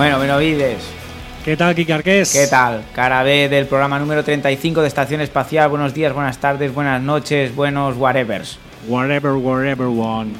Bueno, Benovides, ¿Qué tal, Kiki Arqués? ¿qué tal? Cara B del programa número 35 de Estación Espacial. Buenos días, buenas tardes, buenas noches, buenos whatevers. Whatever, wherever one.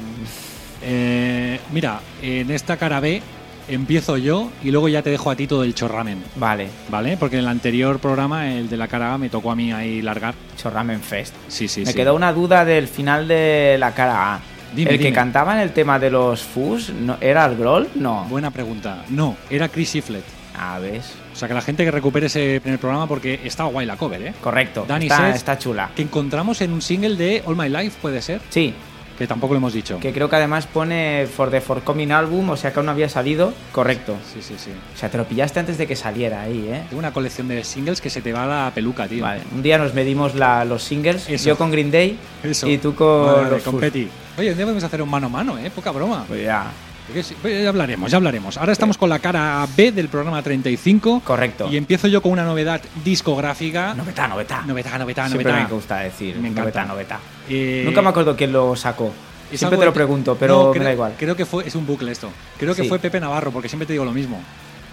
Eh, mira, en esta cara B empiezo yo y luego ya te dejo a ti todo el chorramen, Vale, ¿vale? Porque en el anterior programa, el de la cara A, me tocó a mí ahí largar. Chorramen Fest. Sí, sí, Me sí. quedó una duda del final de la cara A. Dime, ¿El que cantaba en el tema de los Fus no, era el Groll? No. Buena pregunta. No, era Chris Shiflett. A ver. O sea, que la gente que recupere ese primer programa porque está guay la cover, ¿eh? Correcto. Dani está, Seth. está chula. Que encontramos en un single de All My Life, puede ser, Sí, que tampoco lo hemos dicho. que creo que además pone For the Forthcoming Album, o sea que aún no había salido. Correcto. Sí, sí, sí. O sea, te lo pillaste antes de que saliera ahí, ¿eh? Tengo una colección de singles que se te va la peluca, tío. Vale, un día nos medimos la- los singles, Eso. yo con Green Day Eso. y tú con los con. Petty. Oye, un día podemos hacer un mano a mano, ¿eh? Poca broma. Pues ya, sí, pues ya hablaremos, ya hablaremos. Ahora estamos con la cara B del programa 35. correcto. Y empiezo yo con una novedad discográfica. Novetá, novetá. Novedad, novedad, Siempre novedad. me gusta decir, Me encanta. novetá. Eh, Nunca me acuerdo quién lo sacó. es Siempre te lo pregunto, pero No, me da igual. Creo que fue, es un bucle esto. Creo que Sí. fue Pepe Navarro, porque siempre te digo lo mismo.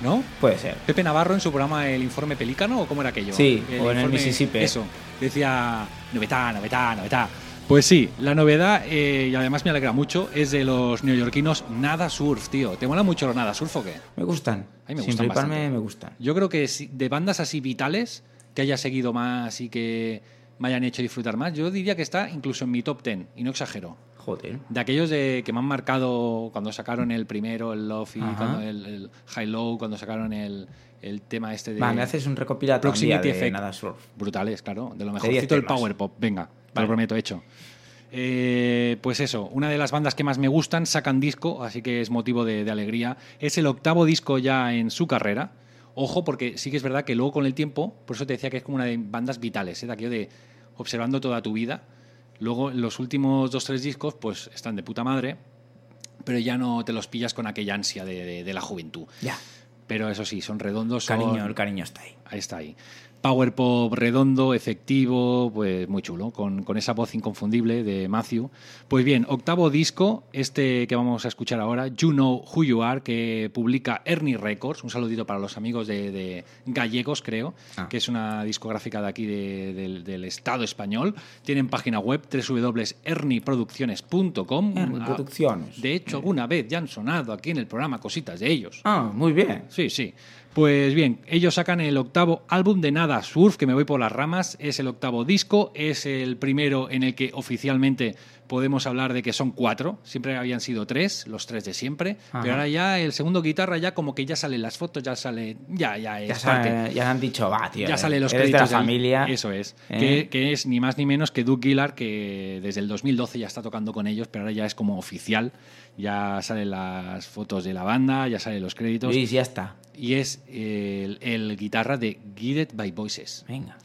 ¿No? Puede ser. Pepe Navarro en su programa El Informe Pelícano, ¿o cómo era aquello? Sí, o en el Mississippi. Eso, decía novedad, novedad, novedad. Pues sí, la novedad, eh, y además me alegra mucho, es de los neoyorquinos Nada Surf, tío. ¿Te mola mucho los Nada Surf o qué? Me gustan. A mí me Sin gustan bastante. me gustan. Yo creo que de bandas así vitales que haya seguido más y que me hayan hecho disfrutar más, yo diría que está incluso en mi top 10, y no exagero. Joder. De aquellos de, que me han marcado cuando sacaron el primero, el cuando el, el High Low, cuando sacaron el, el tema este de... Va, me haces un recopilatorio de. Nada Surf. Brutales, claro. De lo mejorcito temas. Power Pop. Venga, te lo prometo, hecho. Eh, pues eso, una de las bandas que más me gustan sacan disco, así que es motivo de, de alegría. Es el octavo disco ya en su carrera. Ojo, porque sí que es verdad que luego con el tiempo, por eso te decía que es como una de bandas vitales, ¿eh? de aquello de observando toda tu vida. Luego los últimos dos, tres discos, pues están de puta madre, pero ya no te los pillas con aquella ansia de, de- de la juventud. Ya. Pero eso sí, son redondos. son- Cariño, el cariño está ahí. Ahí está ahí. Power pop redondo, efectivo, pues muy chulo, con, con esa voz inconfundible de Matthew. Pues bien, octavo disco, este que vamos a escuchar ahora, You Know Who You Are, que publica Ernie Records. Un saludito para los amigos de, de Gallegos, creo, Ah. que es una discográfica de aquí de- del, del Estado español. Tienen página web www.ernieproducciones.com. Ernie Ah, Producciones. De hecho, alguna vez ya han sonado aquí en el programa cositas de ellos. Ah, muy bien. Sí, sí. Pues bien, ellos sacan el octavo álbum de Nada Surf, que me voy por las ramas. Es el octavo disco, es el primero en el que oficialmente podemos hablar de que son cuatro. Siempre habían sido tres, los tres de siempre. Ajá. Pero ahora ya el segundo guitarra, ya como que ya salen las fotos, ya sale. Ya, ya es Ya, parte. sabe- ya han dicho, va, tío. Ya eh, salen los eres de créditos la familia. Eso es. ¿Eh? Que, que es ni más ni menos que Doug Gillard, que desde el 2012 ya está tocando con ellos, pero ahora ya es como oficial. Ya salen las fotos de la banda, ya salen los créditos. Luis, ya está. Y es el, el guitarra de Guided by Voices. Venga.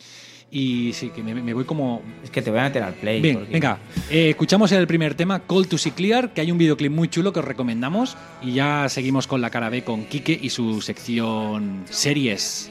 Y sí, que me, me voy como... Es que te voy a meter al play. Bien, porque- venga, eh, escuchamos el primer tema, Call to See Clear, que hay un videoclip muy chulo que os recomendamos. Y ya seguimos con la cara B con Quique y su sección series.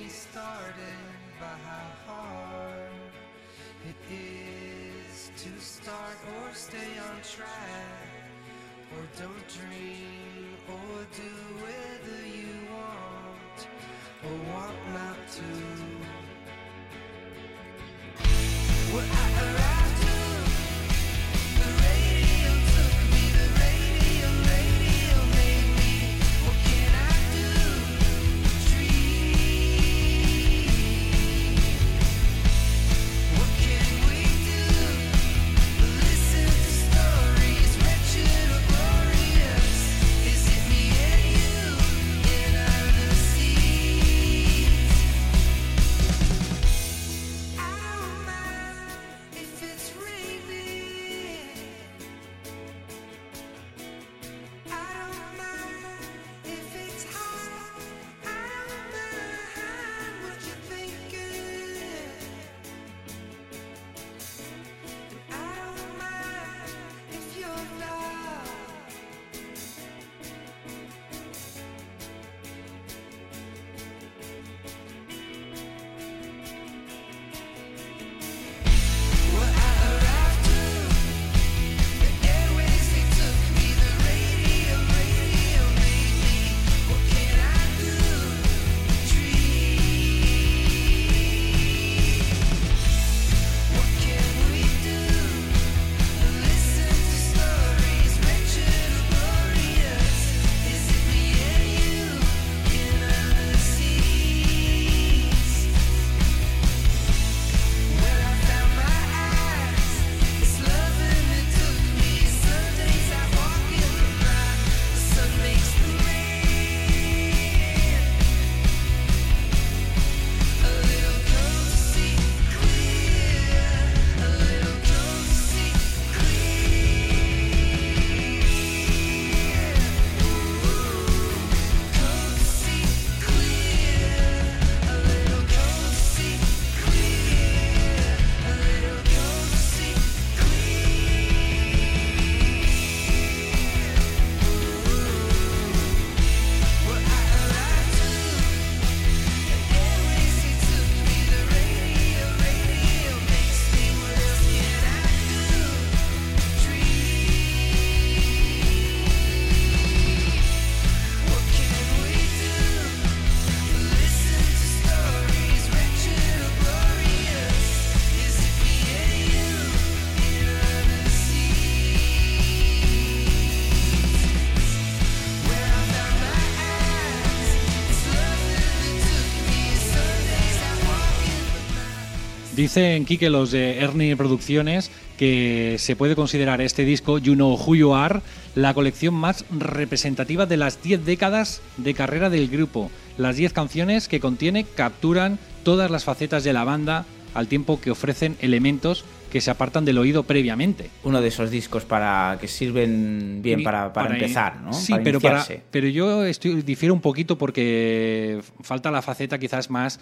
Dicen Kike los de Ernie Producciones que se puede considerar este disco You Know Who You Are la colección más representativa de las 10 décadas de carrera del grupo. Las 10 canciones que contiene capturan todas las facetas de la banda al tiempo que ofrecen elementos que se apartan del oído previamente. Uno de esos discos para que sirven bien para, para empezar, ¿no? Sí, para pero, para, pero yo estoy, difiero un poquito porque falta la faceta quizás más,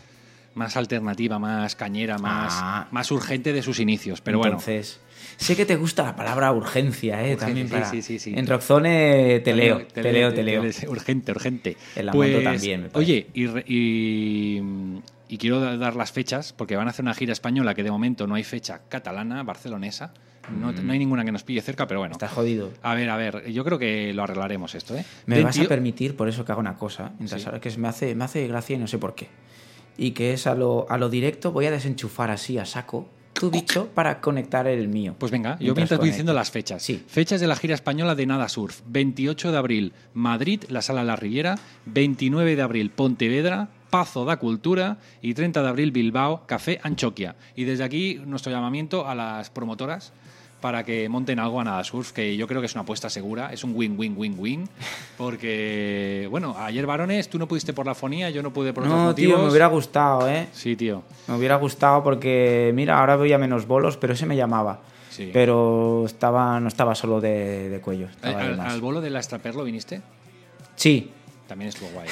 más alternativa, más cañera, más, Ah. más urgente de sus inicios. Pero bueno, Entonces, sé que te gusta la palabra urgencia, ¿eh? Urgencia, También para- sí, sí, sí. En Rockzone te leo, te leo, te leo. Urgente, urgente. En la moto también, me parece. Oye, y, y, y quiero da- dar las fechas, porque van a hacer una gira española que de momento no hay fecha catalana, barcelonesa. No, no hay ninguna que nos pille cerca, pero bueno. Estás jodido. A ver, a ver, yo creo que lo arreglaremos esto, ¿eh? Me vas a 20 permitir, por eso que hago una cosa, mientras Sí. ahora que me hace, me hace gracia y no sé por qué. Y que es a lo, a lo directo, voy a desenchufar así a saco tu bicho para conectar el mío. Pues venga, yo mientras conecto. diciendo las fechas. Sí. Fechas de la gira española de Nada Surf. 28 de abril, Madrid, la Sala La Riviera. 29 de abril, Pontevedra, Pazo da Cultura. Y 30 de abril, Bilbao, Café Anchoquia. Y desde aquí, nuestro llamamiento a las promotoras para que monten algo a Nada Surf, que yo creo que es una apuesta segura, es un win-win-win-win, porque, bueno, ayer varones, tú no pudiste por la fonía, yo no pude por otros No, motivos. tío, me hubiera gustado, ¿eh? Sí, tío. Me hubiera gustado porque, mira, ahora voy a menos bolos, pero ese me llamaba. Sí. Pero estaba, no estaba solo de, de cuello. Eh, Estaba de ¿Al, más. al bolo de la Extraperlo viniste? Sí, También estuvo guay. ¿eh?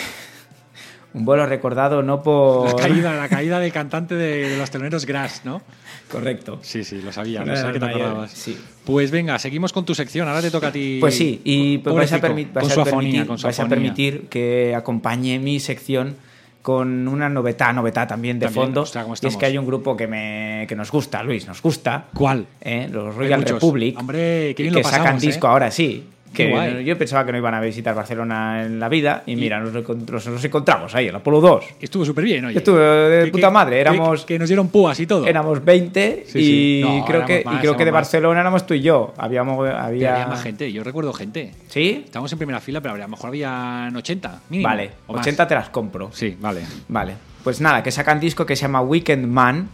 Un bolo recordado no por... La caída, la caída del cantante de, de los teloneros Grass, ¿no? Correcto. Sí, sí, lo sabía, no sé que te acordabas. sí. Pues venga, seguimos con tu sección. Ahora te toca a ti. Pues sí, y pues vais, a, permi- vais con a afonía, permitir, con su vais a afonía. permitir que acompañe mi sección con una novedad, novedad también de También, fondo. ostras, ¿cómo y es que hay un grupo que, me, que nos gusta, Luis, nos gusta. ¿Cuál? ¿eh? Los Royal. Republic. Hombre, qué bien que lo pasamos, sacan disco ¿eh? ahora sí. Que guay. yo pensaba que no iban a visitar Barcelona en la vida y mira, nos, nos- nos encontramos ahí en la Polo 2. Estuvo súper bien, oye. Estuvo de Que- puta que- madre, que- éramos- Que, nos dieron púas y todo. Éramos 20 Sí, y sí. No, creo que, más, y creo que de más. Barcelona éramos tú y yo. Habíamos, había... había más gente, yo recuerdo gente. ¿Sí? Estábamos en primera fila, pero a lo mejor habían 80, mínimo. Vale, o más. 80 te las compro. Sí, vale. Vale. Pues nada, que sacan disco que se llama Weekend Man,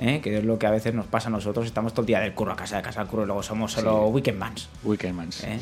¿eh? que es lo que a veces nos pasa a nosotros. Estamos todo el día del curro a casa, de casa al curro y luego somos solo Sí. Weekend Mans. Weekendmans. ¿eh?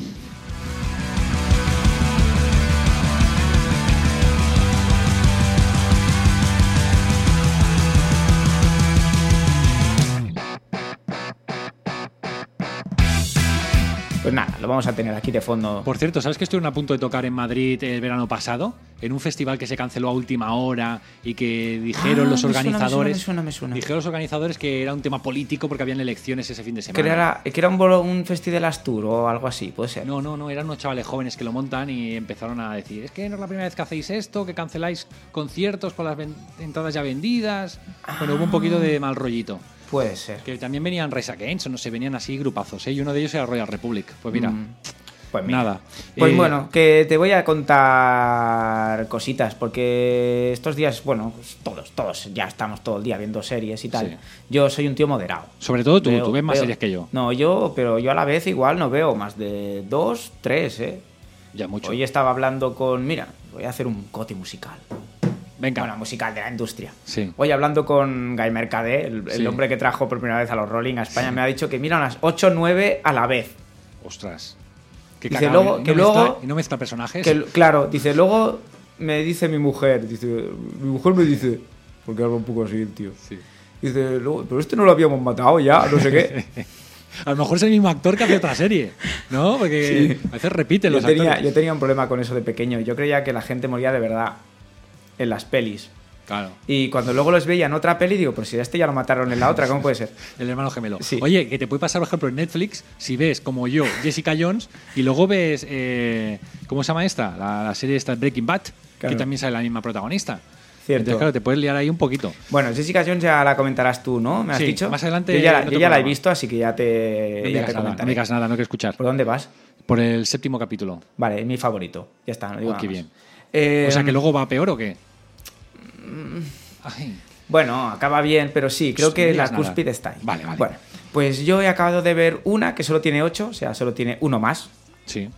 Pues nada, lo vamos a tener aquí de fondo. Por cierto, ¿sabes que estuvieron a punto de tocar en Madrid el verano pasado? En un festival que se canceló a última hora y que dijeron Ah, los me suena, organizadores. me suena, me suena. Dijeron los organizadores que era un tema político porque habían elecciones ese fin de semana. Que era, que era un, bolo- un festival Astur o algo así, puede ser. No, no, no, eran unos chavales jóvenes que lo montan y empezaron a decir, es que no es la primera vez que hacéis esto, que canceláis conciertos con las entradas ya vendidas. Bueno, hubo un poquito de mal rollito. Puede ser. Que también venían Rise Against, no sé, venían así grupazos, ¿eh? Y uno de ellos era Royal Republic. Pues mira, Mm. Pues mira. nada. Pues Eh, bueno, que te voy a contar cositas, porque estos días, bueno, pues todos, todos, ya estamos todo el día viendo series y tal. Sí. Yo soy un tío moderado. Sobre todo tú, Veo- tú ves más veo- series que yo. No, yo, pero yo a la vez igual no veo más de dos, tres, ¿eh? Ya mucho. Hoy estaba hablando con, mira, voy a hacer un coti musical. Venga. Bueno, musical de la industria. Sí. Hoy hablando con Guy Mercadé, el, hombre que trajo por primera vez a los Rolling a España, me ha dicho que mira unas 8 9 a la vez. Ostras. Qué Dice, luego- ¿y no que mezcla- luego- ¿Y no mezcla personajes? Que, claro, dice, luego me dice mi mujer, dice, mi mujer me dice, porque habla un poco así el tío. Sí. Dice, luego, pero este no lo habíamos matado ya, no sé qué. A lo mejor es el mismo actor que hace otra serie, ¿no? Porque a veces repiten yo, los tenía, actores. yo tenía un problema con eso de pequeño. Yo creía que la gente moría de verdad en las pelis. Claro. Y cuando luego los veía en otra peli, digo, pero si a este ya lo mataron en la otra, ¿cómo puede ser? El hermano gemelo. Sí. Oye, que te puede pasar, por ejemplo, en Netflix, si ves, como yo, Jessica Jones, y luego ves, eh, ¿cómo se llama esta? La, la serie esta Breaking Bad, Claro. que también sale la misma protagonista. Cierto. Entonces, claro, te puedes liar ahí un poquito. Bueno, Jessica Jones ya la comentarás tú, ¿no? ¿Me has Sí, dicho? más adelante Yo ya, la- en yo otro ya la he visto, así que ya te, No digas te nada, no digas nada, no quiero escuchar. ¿Por dónde vas? Por el séptimo capítulo. Vale, es mi favorito. Ya está, no digo Oh, nada qué más. bien. Eh, o sea, que luego va peor o qué? Ay. Bueno, acaba bien, pero sí, creo No que la cúspide está ahí. Vale, vale. Bueno, pues yo he acabado de ver una que solo tiene 8, o sea, solo tiene uno más. Sí.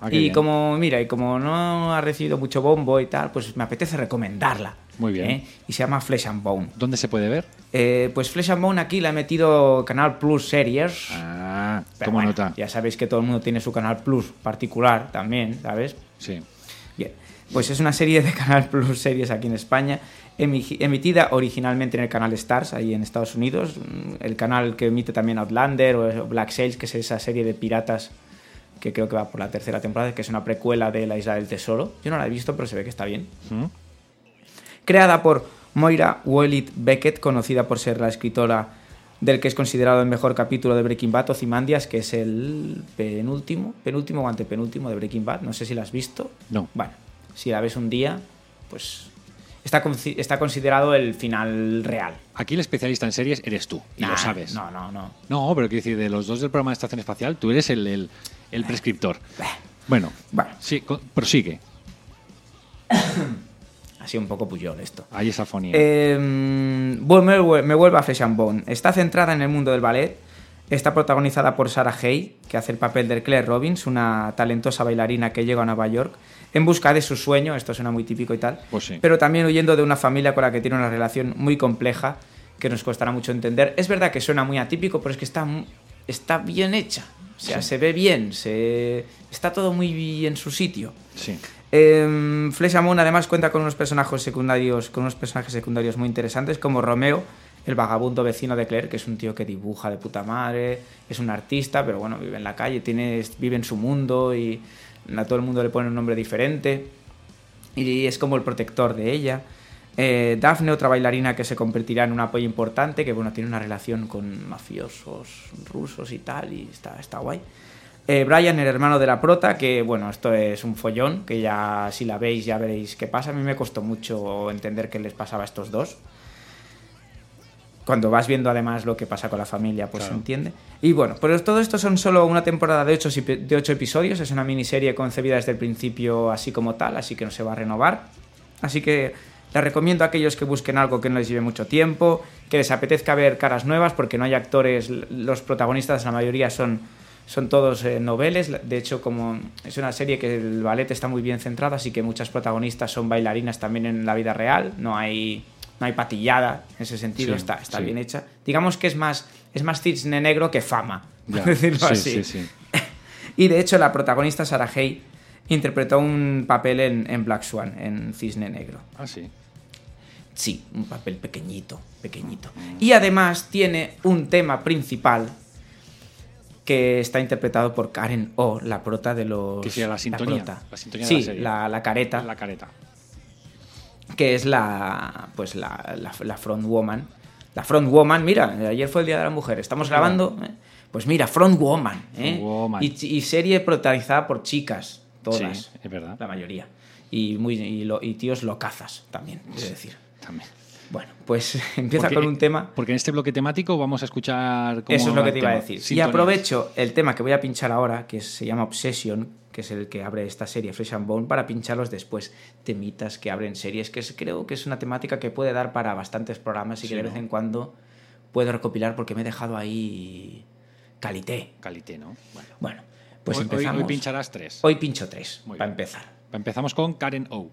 Ah, y bien. como, mira, y como no ha recibido mucho bombo y tal, pues me apetece recomendarla. Muy bien. ¿eh? Y se llama Flesh and Bone. ¿Dónde se puede ver? Eh, pues Flesh and Bone aquí la he metido Canal Plus Series. Ah, Pero toma bueno, nota. Ya sabéis que todo el mundo tiene su Canal Plus particular también, ¿sabes? Sí. Bien, pues es una serie de Canal Plus Series aquí en España, emi- emitida originalmente en el canal Stars, ahí en Estados Unidos, mm, el canal que emite también Outlander o Black Sails, que es esa serie de piratas que creo que va por la tercera temporada, que es una precuela de La Isla del Tesoro. Yo no la he visto, pero se ve que está bien. ¿Mm? Creada por Moira Wallet Beckett, conocida por ser la escritora del que es considerado el mejor capítulo de Breaking Bad, Ozymandias, que es el penúltimo, penúltimo o antepenúltimo de Breaking Bad. No sé si la has visto. No. Bueno, si la ves un día, pues está, está considerado el final real. Aquí el especialista en series eres tú, y Nah, lo sabes. No, no, no. No, pero quiero decir, de los dos del programa de Estación Espacial, tú eres el, el, el prescriptor. Bueno, Bueno, sí, prosigue. ha sido un poco puyol esto. Ahí es afonía. Eh, bueno, me, vuel- me vuelvo a Flesh and Bone. Está centrada en el mundo del ballet. Está protagonizada por Sarah Hay, que hace el papel de Claire Robbins, una talentosa bailarina que llega a Nueva York en busca de su sueño. Esto suena muy típico y tal. Pues sí. Pero también huyendo de una familia con la que tiene una relación muy compleja que nos costará mucho entender. Es verdad que suena muy atípico, pero es que está, está bien hecha. O sea, Sí. se ve bien, se, está todo muy en su sitio. sí. Eh, Flesh Bone además cuenta con unos personajes secundarios, con unos personajes secundarios muy interesantes como Romeo, el vagabundo vecino de Claire, que es un tío que dibuja de puta madre, es un artista, pero bueno, vive en la calle, tiene, vive en su mundo y a todo el mundo le pone un nombre diferente y es como el protector de ella. Eh, Daphne, otra bailarina que se convertirá en un apoyo importante, que bueno, tiene una relación con mafiosos rusos y tal, y está, está guay. Eh, Brian, el hermano de la prota, que bueno, esto es un follón, que ya si la veis ya veréis qué pasa. A mí me costó mucho entender qué les pasaba a estos dos. Cuando vas viendo además lo que pasa con la familia, pues Claro. se entiende. Y bueno, pues todo esto son solo una temporada de ocho, de ocho episodios. Es una miniserie concebida desde el principio así como tal, así que no se va a renovar. Así que la recomiendo a aquellos que busquen algo que no les lleve mucho tiempo, que les apetezca ver caras nuevas, porque no hay actores, los protagonistas, la mayoría son, son todos eh, noveles. De hecho, como es una serie que el ballet está muy bien centrado, así que muchas protagonistas son bailarinas también en la vida real. No hay, no hay patillada en ese sentido, Sí, está, está sí. bien hecha. Digamos que es más, es más cisne negro que fama, por decirlo sí, así. sí, sí. Y de hecho, la protagonista Sarah Hay interpretó un papel en, en Black Swan, en Cisne Negro. Ah, sí. Sí, un papel pequeñito, pequeñito. Y además tiene un tema principal que está interpretado por Karen O, la prota de los... Que la sintonía, la sintonía de sí, la serie. la, la careta, La careta. Que es la, pues la, la, la front woman. La front woman, mira, ayer fue el Día de la Mujer, estamos grabando... ¿eh? Pues mira, front woman. ¿eh? Front woman. Y, y serie protagonizada por chicas, todas. Sí, es verdad. La mayoría. Y, muy, y, lo- y tíos locazas también, es decir. También. Bueno, pues empieza Porque- con un tema. Porque en este bloque temático vamos a escuchar cómo Eso es lo que te iba a decir. Y aprovecho el tema que voy a pinchar ahora, que se llama Obsession, que es el que abre esta serie Fresh and Bone, para pincharlos después. Temitas que abren series, que es- creo que es una temática que puede dar para bastantes programas y Sí, que de ¿no? vez en cuando puedo recopilar porque me he dejado ahí calité. Calité, ¿no? Bueno. Bueno, pues hoy, hoy- empezamos. hoy pincharás tres. Hoy pincho tres, Muy para bien. empezar. Empezamos con Karen O.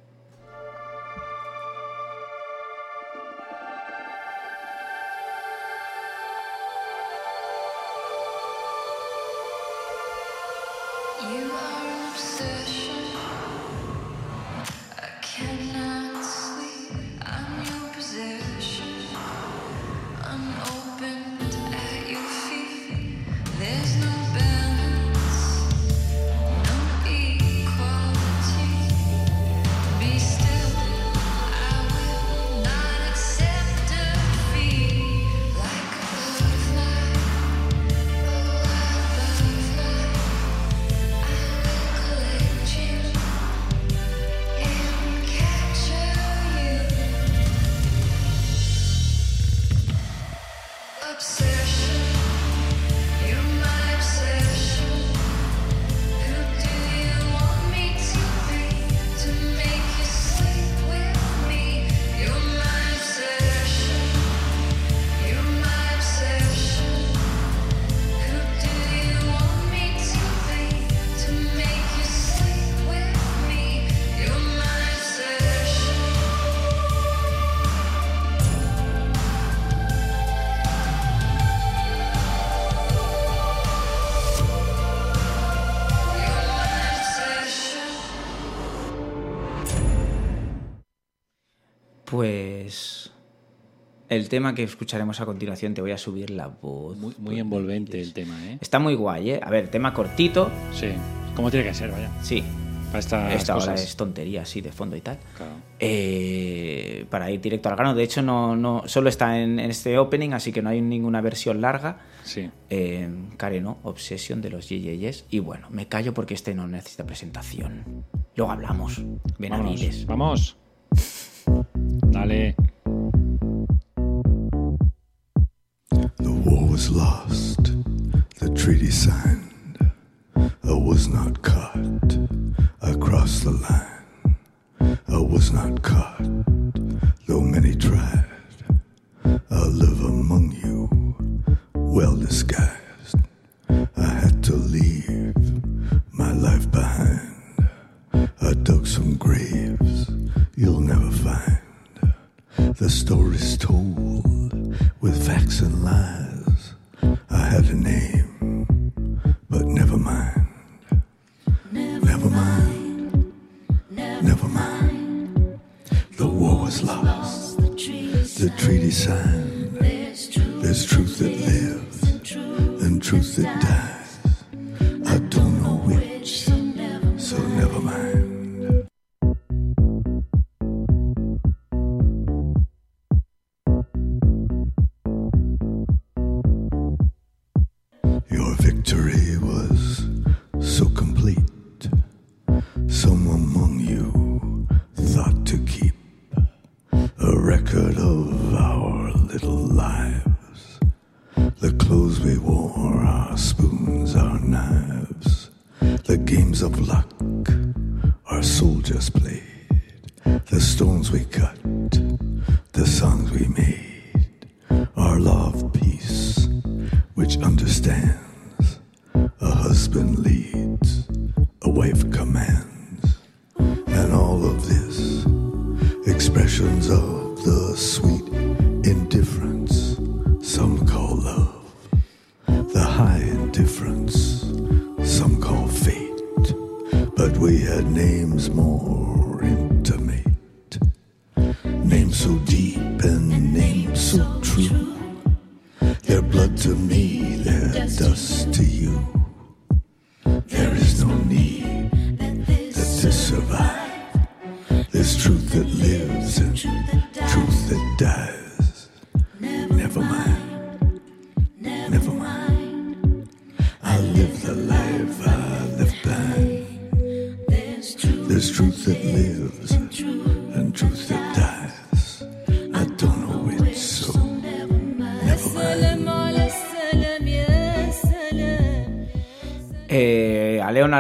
Pues el tema que escucharemos a continuación, te voy a subir la voz. Muy, muy envolvente el tema, ¿eh? Está muy guay, ¿eh? A ver, tema cortito, Sí. Como tiene que ser, vaya. sí. Para estas Esta hora cosas. es tontería, así, de fondo y tal. Claro. Eh, para ir directo al grano. De hecho, no, no solo está en, en este opening, así que no hay ninguna versión larga. Sí. Eh, Karen, ¿no? Obsesión de los Yeyeyes. Y bueno, me callo porque este no necesita presentación. Luego hablamos. Vámonos. Benavides. Vamos. Dale. The war was lost, the treaty signed. I was not caught. I crossed the line. I was not caught, though many tried. I live among you, well disguised. And lies.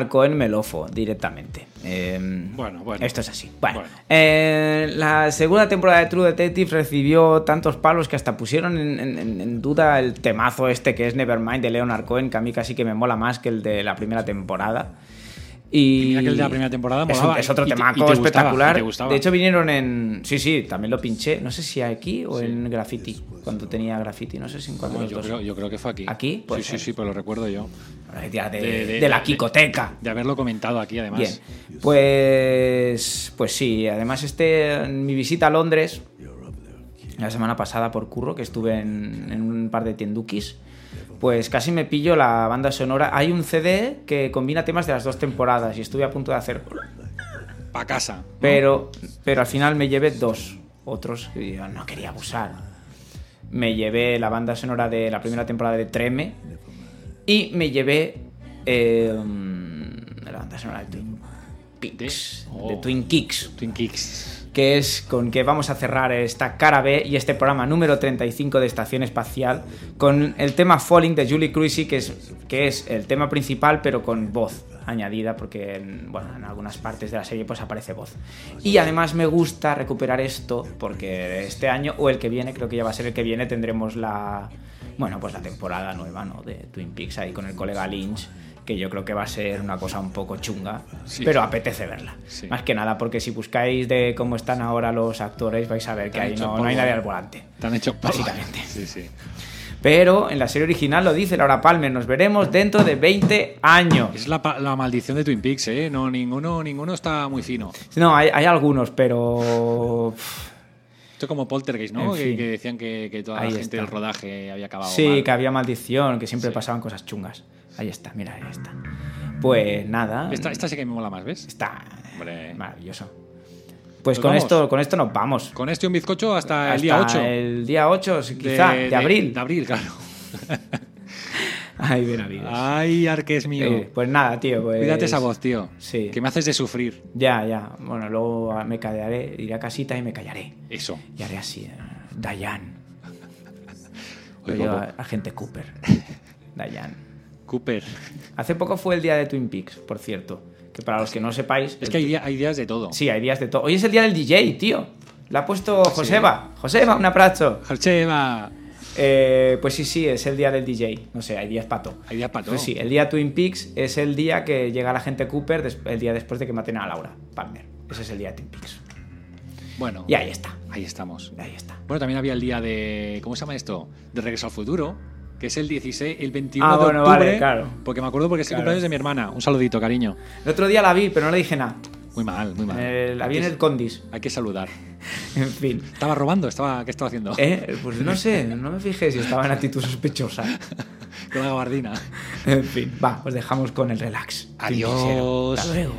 Leonard Cohen me lofo directamente. Eh, Bueno, bueno. Esto es así. Bueno, Bueno. eh, la segunda temporada de True Detective recibió tantos palos que hasta pusieron en, en- en duda el temazo este que es Nevermind de Leonard Cohen, que a mí casi que me mola más que el de la primera temporada. Y Mira que el de la primera temporada es, un- es otro Y te- temaco y te gustaba, espectacular. gustaba. De hecho, vinieron en. Sí, sí, también lo pinché. No sé si aquí o en Graffiti. Cuando tenía Graffiti. No sé si en cuál de No, los yo, dos. creo, yo creo que fue aquí. ¿Aquí? Puede Sí, sí, sí, pero lo recuerdo yo. De, De- de- de la de- Kikoteca. De haberlo comentado aquí, además. Bien, pues, pues sí, además este, en mi visita a Londres, la semana pasada por curro, que estuve en, en un par de tiendukis, pues casi me pillo la banda sonora. Hay un CD que combina temas de las dos temporadas y estuve a punto de hacer, Pa' casa. ¿no? pero, pero al final me llevé dos otros que yo no quería abusar. Me llevé la banda sonora de la primera temporada de Treme y me llevé eh, la banda sonora de Twin Peaks, oh. de Twin Kicks Twin Kicks. Que es con que vamos a cerrar esta cara B y este programa número 35 de Estación Espacial con el tema Falling de Julie Cruisy, que es, que es el tema principal pero con voz añadida porque en, bueno, en algunas partes de la serie pues aparece voz. Y además me gusta recuperar esto porque este año o el que viene, creo que ya va a ser el que viene, tendremos la bueno, pues la temporada nueva, ¿no? de Twin Peaks ahí con el colega Lynch que yo creo que va a ser una cosa un poco chunga, Sí. pero apetece verla. Sí. Más que nada porque si buscáis de cómo están ahora los actores vais a ver que ahí no, no hay nadie ¿eh? al volante. Te han hecho polvo. Básicamente. Sí, sí. Pero en la serie original lo dice Laura Palmer, nos veremos dentro de 20 años. Es la, la maldición de Twin Peaks, ¿eh? No, ninguno, ninguno está muy fino. No, hay, hay algunos, pero... Esto como Poltergeist, ¿no? Que, que decían que, que toda Ahí la gente está. del rodaje había acabado Sí, mal. que había maldición, que siempre Sí. pasaban cosas chungas. Ahí está, mira, ahí está. Pues nada. Esta, esta sí que me mola más, ¿ves? está Hombre. maravilloso. Pues Pues con vamos. esto, con esto nos vamos. Con este un bizcocho hasta, el día 8. El día 8, quizá, de, abril. De abril, claro. Ay, bien habidos. Ay, Arques mío. Eh, pues nada, tío. Pues, Cuídate esa voz, tío. Sí. Que me haces de sufrir. Ya, ya. Bueno, luego me callaré, iré a casita y me callaré. Eso. Y haré así. eh, Dayan. Oye, a- agente Cooper. Dayan. Cooper. Hace poco fue el día de Twin Peaks, por cierto. Que para los que no sepáis. Es que hay, día- hay días de todo. Sí, hay días de todo. Hoy es el día del DJ, tío. La ha puesto Joseba. Joseba, un abrazo. Jocheva. Eh, pues sí, sí, es el día del DJ. No sé, hay días pato. Hay días para todo. Pues sí, el día Twin Peaks es el día que llega la gente Cooper el día después de que maten a Laura Palmer. Ese es el día de Twin Peaks. Bueno, Y ahí está. ahí estamos. Ahí está. Bueno, también había el día de. ¿Cómo se llama esto? De Regreso al Futuro. Que es el 16, el 21 Ah, de bueno, octubre. vale, claro. Porque me acuerdo porque es el Claro. cumpleaños de mi hermana. Un saludito, cariño. El otro día la vi, pero no le dije nada. Muy mal, muy mal. Eh, la vi en el Condis. Hay que saludar. En fin. ¿Estaba robando? ¿Estaba, ¿Qué estaba haciendo? Eh, Pues no sé, no me fijé si estaba en actitud sospechosa. Con la gabardina. En fin, va, os dejamos con el relax. Adiós. Hasta luego.